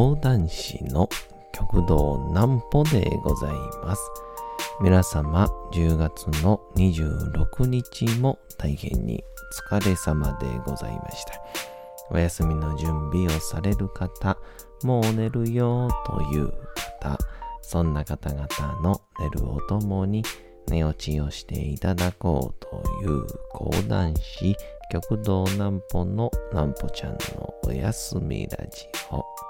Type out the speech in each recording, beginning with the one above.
講談師の極道南歩でございます。皆様、10月の26日も大変に疲れ様でございました。お休みの準備をされる方、もう寝るよという方、そんな方々の寝るをともに寝落ちをしていただこうという講談師、極道南歩の南歩ちゃんのおやすみラジオ。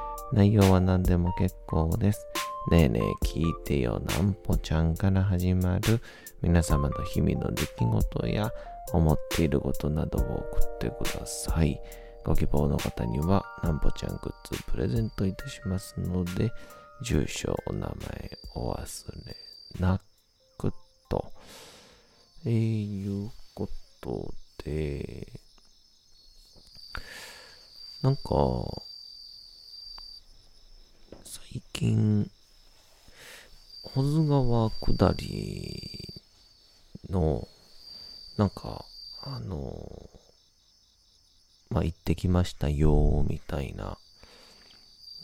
内容は何でも結構です。ねえねえ聞いてよなんぽちゃんから始まる皆様の日々の出来事や思っていることなどを送ってください。ご希望の方にはなんぽちゃんグッズプレゼントいたしますので、住所、お名前お忘れなくと、えー、いうことで、なんか、最近、保津川下りの、なんか、あの、まあ、行ってきましたよ、みたいな、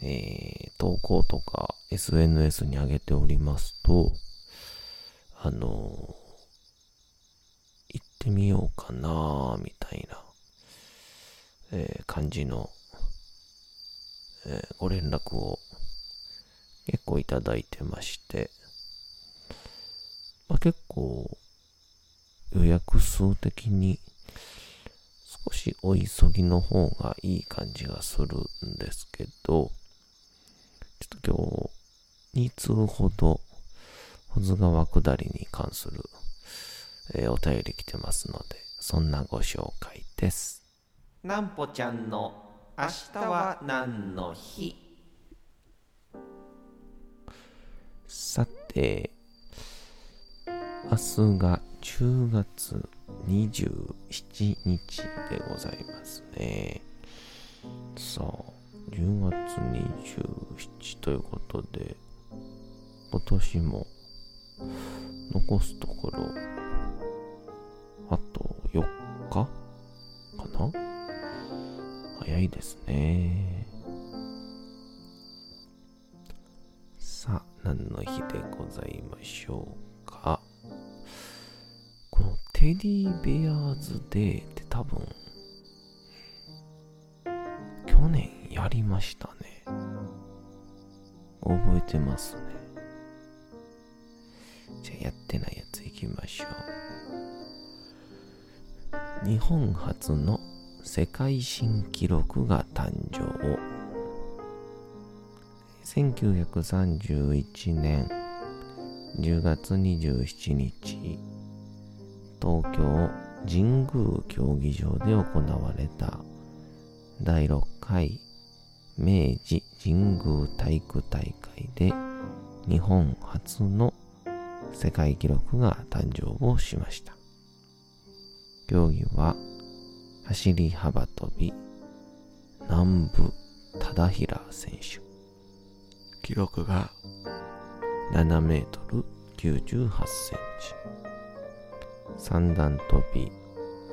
えー、投稿とか SNS に上げておりますと、あの、行ってみようかな、みたいな、えー、感じの、えー、ご連絡を結構いただいてまして、まあ、結構予約数的に少しお急ぎの方がいい感じがするんですけど、ちょっと今日2通ほど保津川下りに関する、えー、お便り来てますので、そんなご紹介です。なんぽちゃんの明日は何の日？さて、明日が10月27日でございますね。さあ、10月27ということで、今年も残すところ、あと4日かな？早いですね。さあ、何の日でございましょうか？このテディベアーズデーって多分、去年やりましたね。覚えてますね。じゃあやってないやついきましょう。日本初の世界新記録が誕生。1931年10月27日、東京神宮競技場で行われた第6回明治神宮体育大会で日本初の世界記録が誕生をしました。競技は走り幅跳び南部忠平選手記録が7メートル98センチ。三段跳び、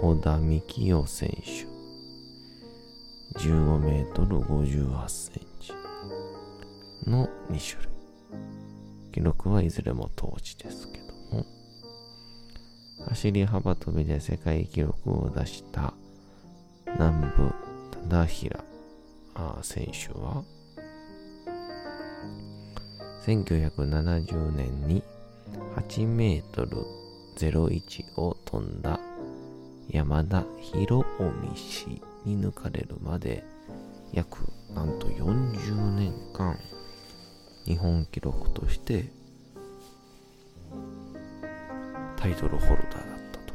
小田幹夫選手。15メートル58センチの2種類。記録はいずれも当時ですけども、走り幅跳びで世界記録を出した南部忠平選手は、1970年に8メートル01を飛んだ山田博臣氏に抜かれるまで約なんと40年間日本記録としてタイトルホルダーだったと。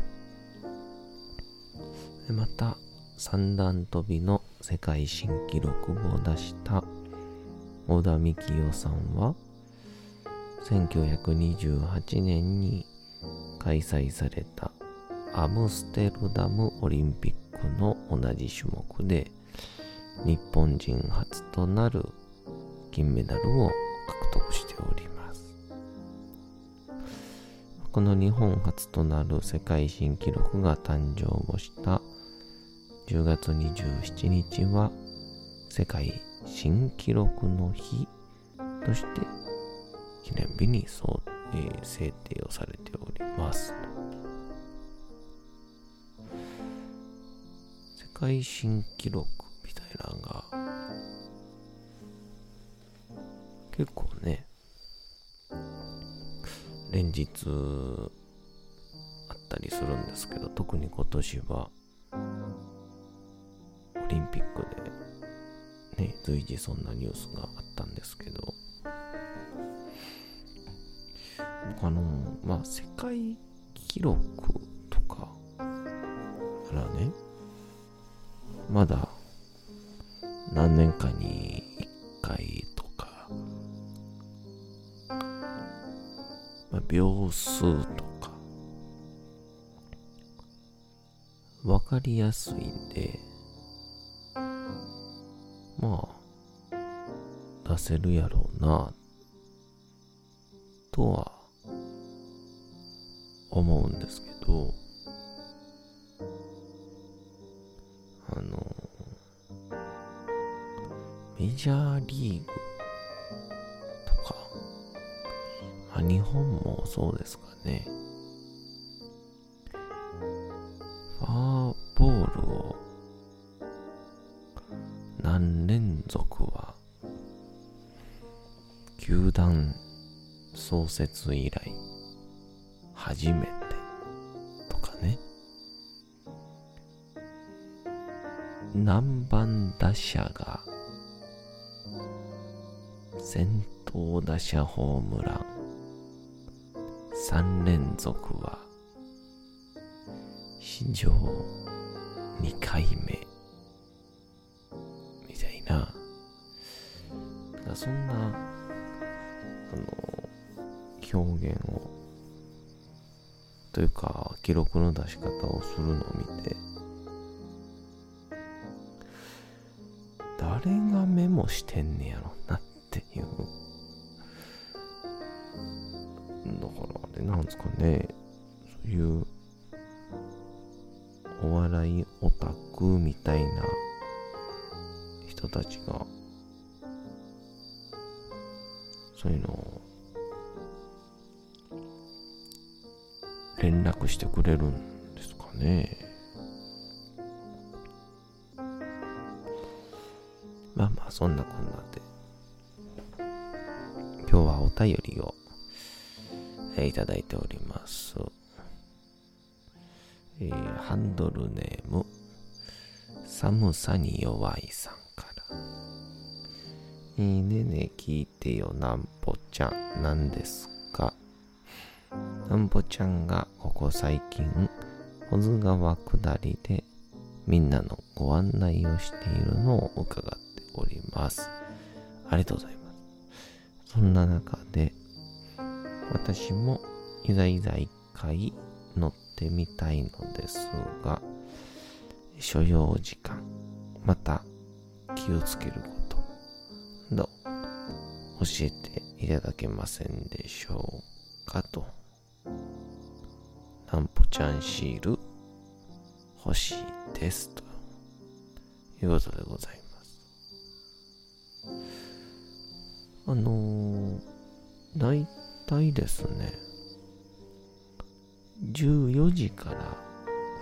でまた三段跳びの世界新記録を出した小田幹夫さんは1928年に開催されたアムステルダムオリンピックの同じ種目で日本人初となる金メダルを獲得しております。この日本初となる世界新記録が誕生をした10月27日は世界新記録の日として記念日にそう、えー、制定をされております。世界新記録みたいなのが結構ね連日あったりするんですけど特に今年はオリンピックでね随時そんなニュースがあったんですけどあのまあ世界記録とかからねまだ何年かに1回とか、まあ、秒数とか分かりやすいんでまあ出せるやろうなとは思うんですけど、あの、メジャーリーグとか、まあ、日本もそうですかね。ファーボールを何連続は球団創設以来初めてとかね。何番打者が先頭打者ホームラン。3連続は史上2回目。みたいな。そんなあの表現をというか記録の出し方をするのを見て。誰がメモしてんねやろなっていう。だからあれなんですかね。そういうお笑いオタクみたいな人たちがそういうのを連絡してくれるんですかね。まあまあ、そんなこんなで。今日はお便りを、えー、いただいております。えー、ハンドルネーム、寒さに弱いさんから。いいねね聞いてよなんぽちゃん、なんですかなんぼちゃんがここ最近、保津川下りでみんなのご案内をしているのを伺っております。ありがとうございます。そんな中で、私もいざいざ一回乗ってみたいのですが、所要時間、また気をつけることなど教えていただけませんでしょうかとんぽちゃんシール欲しいです。ということでございます。あのー、大体ですね、14時から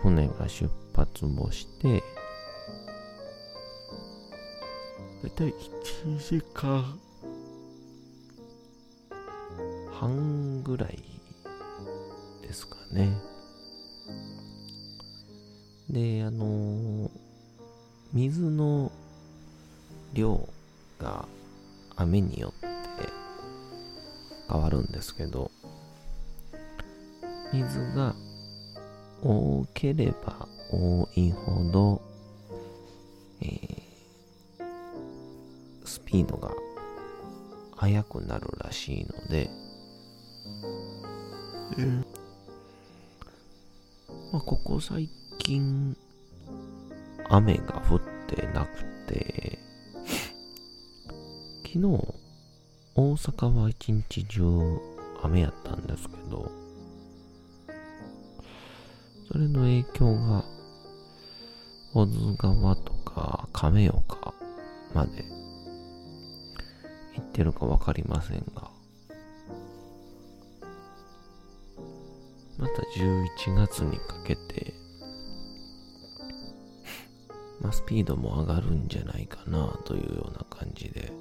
船が出発もして、大体1時間半ぐらいですかね。で、あの水の量が雨によって変わるんですけど、水が多ければ多いほど、えー、スピードが早くなるらしいので、うん。まあ、ここ最近、雨が降ってなくて、昨日、大阪は一日中雨やったんですけど、それの影響が、小津川とか亀岡まで行ってるかわかりませんが、また11月にかけて、まあ、スピードも上がるんじゃないかなというような感じで、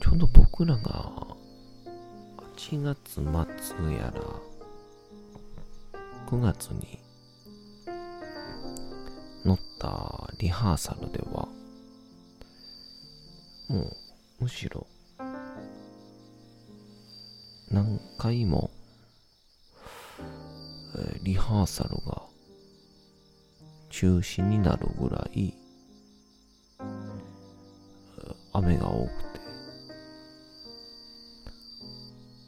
ちょうど僕らが8月末やら9月に乗ったリハーサルではもうむしろ回も、え、リハーサルが中止になるぐらい雨が多くて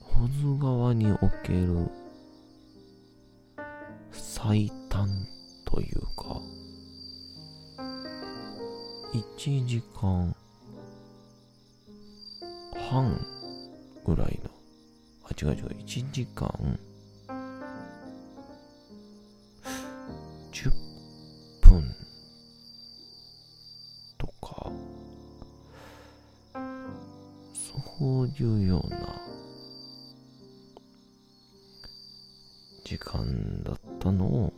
保津川における最短というか1時間半ぐらいのあ違う違う、1時間。10分とか、そういうような時間だったのを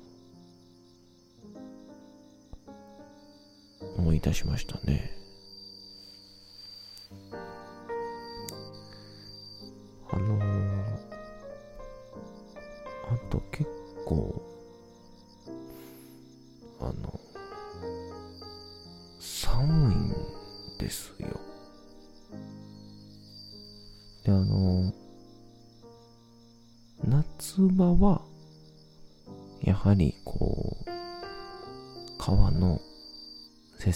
思い出しましたね。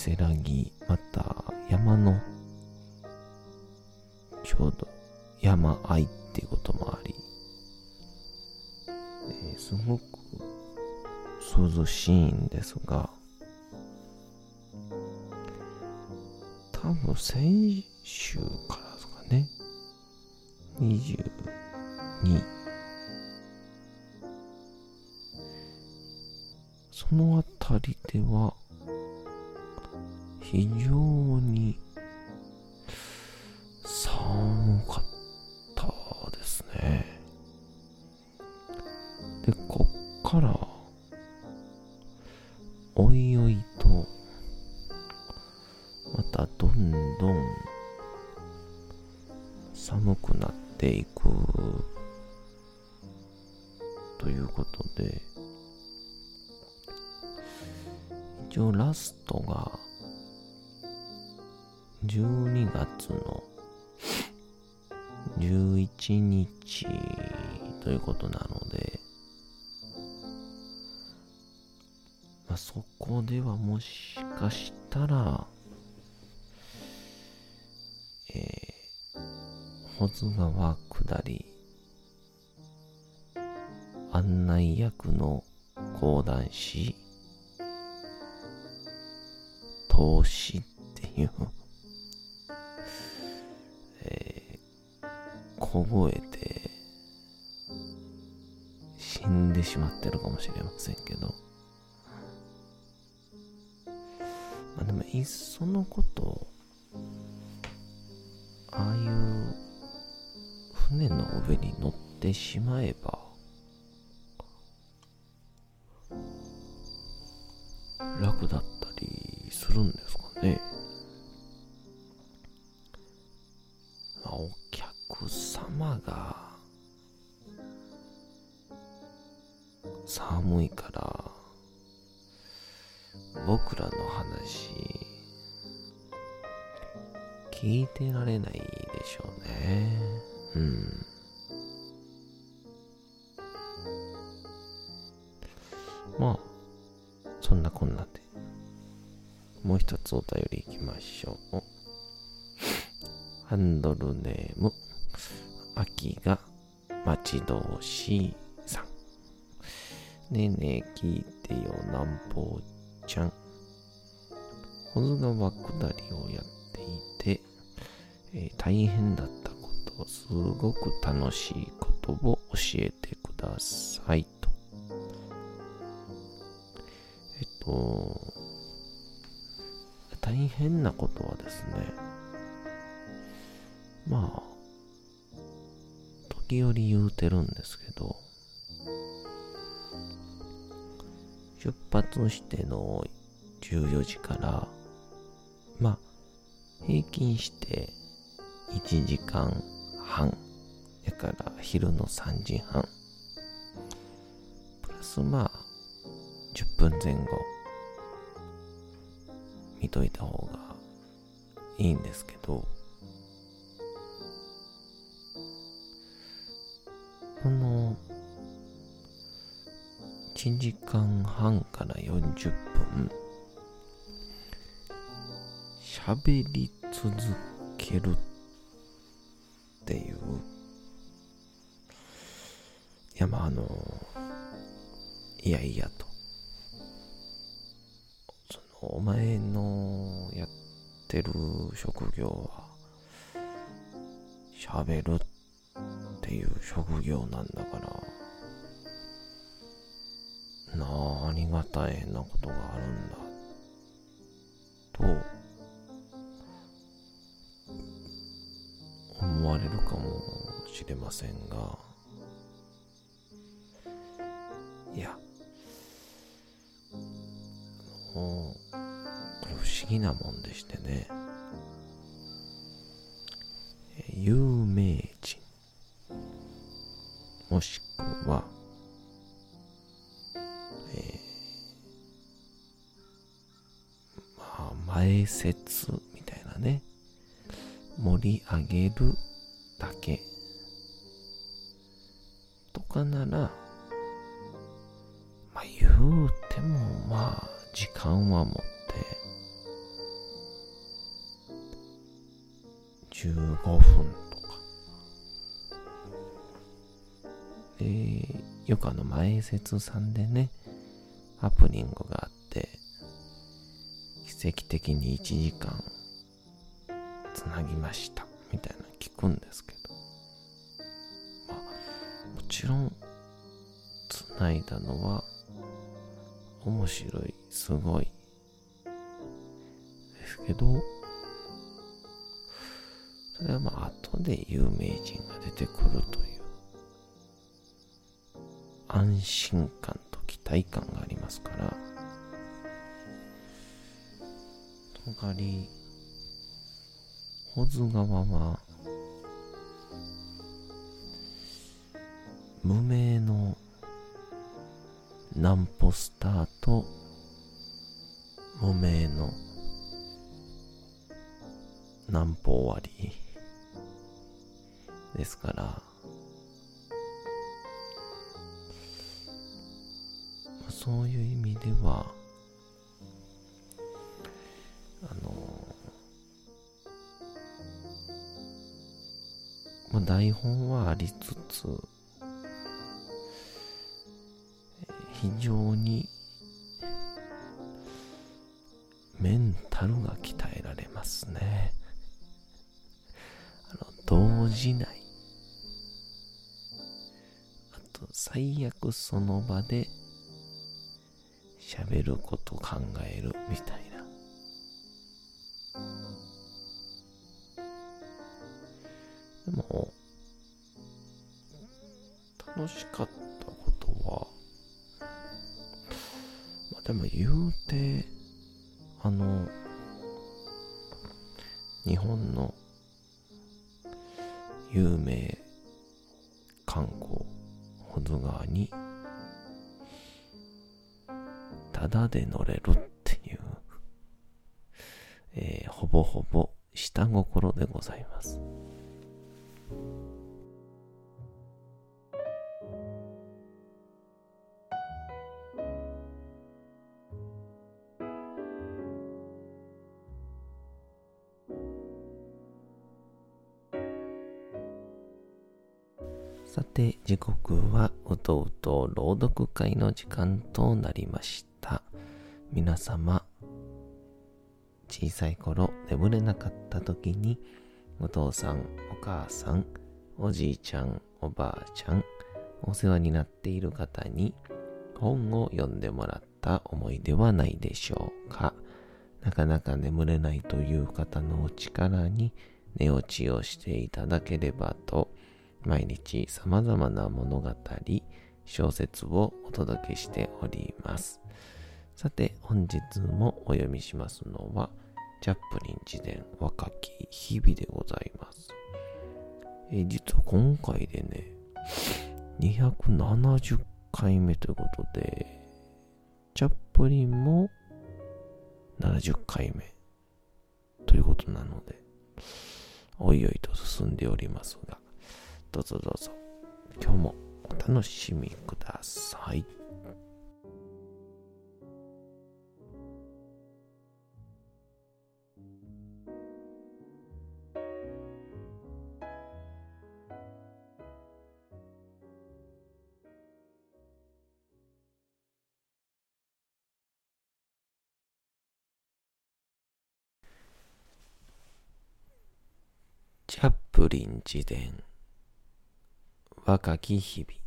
せらぎ、また山のちょうど山あいっていうこともあり、えー、すごく涼しいんですが、多分先週からですかね、22その辺りでは、非常ということなので、まあ、そこではもしかしたら、えー、保津川下り案内役の講談師投資っていうえー、凍えて、死んでしまってるかもしれませんけど、まあでも、いっそのこと、ああいう船の上に乗ってしまえば、楽だったりするんですかね。てられないでしょうね。うん。まあ、そんなこんなで。もう一つお便りいきましょう。ハンドルネーム、秋が待ち遠しいさん。ねえねえ聞いてよ、南方ちゃん。保津川下りをやっていて、え、大変だったこと、すごく楽しいことを教えてくださいと。えっと、大変なことはですね、まあ、時折言うてるんですけど、出発しての14時から、まあ、平均して1時間半。やから昼の3時半。プラスまあ、10分前後見といた方がいいんですけど、この1時間半から40分喋り続けるていう。いやまああのいやいやと。そのお前のやってる職業は喋るっていう職業なんだから何が大変なことがあるんだ。れませんが。いや。もうこれ不思議なもんでしてね。有名人。もしくは、えー、まあ、前説みたいなね、盛り上げるくあの前説さんでね、ハプニングがあって、奇跡的に1時間つなぎました、みたいな聞くんですけど、まあ、もちろん、つないだのは、面白い、すごい、ですけど、それはまあ後で有名人が出てくるという安心感と期待感がありますから、とがり、保津川は、無名のナンポスターと無名のナンポ終わりですから、そういう意味では、あの、まあ、台本はありつつ、非常にメンタルが鍛えられますね。あの、動じない。あと、最悪その場で喋ること考えるみたいな。でも、楽しかったことは、まあでも言うて、で乗れるっていう、えー、ほぼほぼ下心でございます。さて時刻はうとうと朗読会の時間となりました。皆様、小さい頃眠れなかった時に、お父さん、お母さん、おじいちゃん、おばあちゃん、お世話になっている方に本を読んでもらった思いではないでしょうか。なかなか眠れないという方のお力に寝落ちをしていただければと、毎日様々な物語、小説をお届けしております。さて、本日もお読みしますのは、チャップリン自伝若き日々でございます。え実は今回でね、270回目ということで、チャップリンも70回目ということなので、おいおいと進んでおりますが、どうぞどうぞ、今日もお楽しみください。自伝若き日々。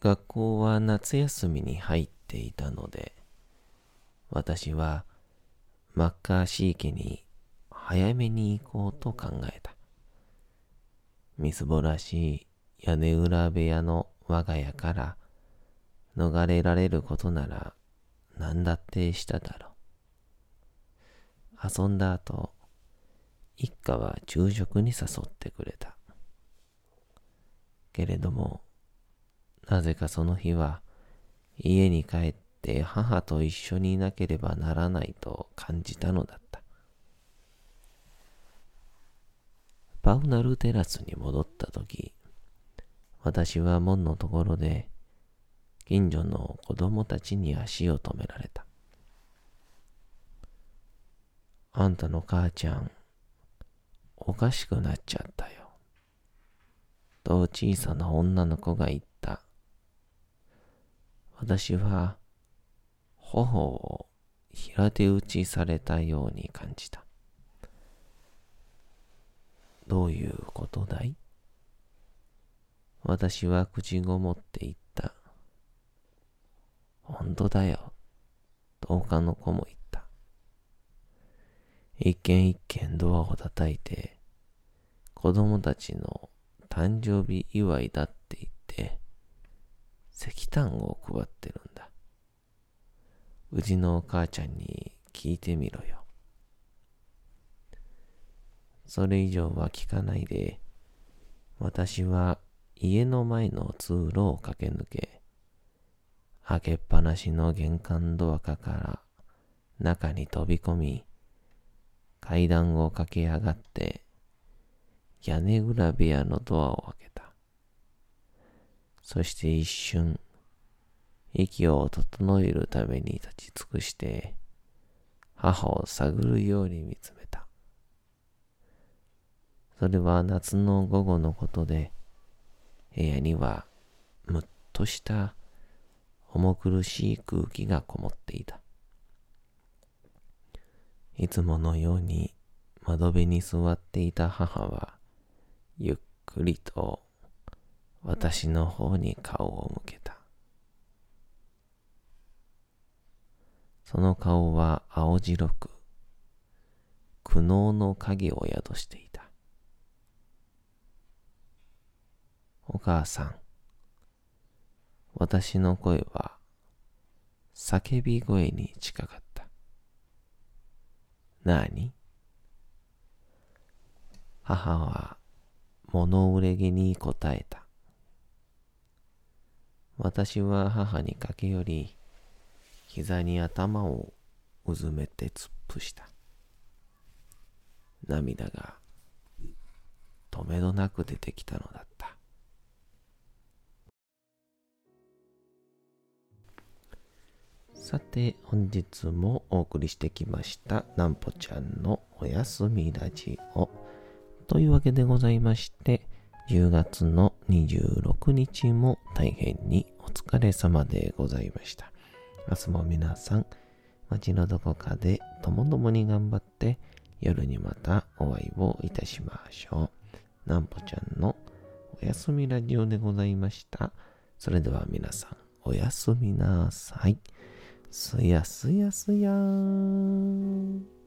学校は夏休みに入っていたので私はマッカーシー家に早めに行こうと考えた。みすぼらしい屋根裏部屋の我が家から逃れられることなら何だってしただろう。遊んだ後、一家は昼食に誘ってくれた。けれども、なぜかその日は家に帰って母と一緒にいなければならないと感じたのだった。パウナルテラスに戻った時、私は門のところで近所の子供たちに足を止められた。あんたの母ちゃん、かしくなっちゃったよ。と小さな女の子が言った。私は、頬を平手打ちされたように感じた。どういうことだい？私は口ごもって言った。本当だよ。と他の子も言った。一軒一軒ドアを叩いて、子供たちの誕生日祝いだって言って、石炭を配ってるんだ。うちのお母ちゃんに聞いてみろよ。それ以上は聞かないで、私は家の前の通路を駆け抜け、開けっぱなしの玄関ドアから中に飛び込み、階段を駆け上がって、屋根裏部屋のドアを開けた。そして一瞬、息を整えるために立ち尽くして、母を探るように見つめた。それは夏の午後のことで、部屋にはむっとした重苦しい空気がこもっていた。いつものように窓辺に座っていた母は、ゆっくりと私の方に顔を向けた。その顔は青白く、苦悩の影を宿していた。お母さん、私の声は叫び声に近かった。何？母は物憂げに答えた。私は母に駆け寄り、膝に頭をうずめて突っ伏した。涙が止めどなく出てきたのだった。さて、本日もお送りしてきました、なんぽちゃんのおやすみラジオ。というわけでございまして、10月の26日も大変にお疲れ様でございました。明日も皆さん、街のどこかでともどもに頑張って夜にまたお会いをいたしましょう。なんぽちゃんのおやすみラジオでございました。それでは皆さん、おやすみなさい。すやすやすやーん。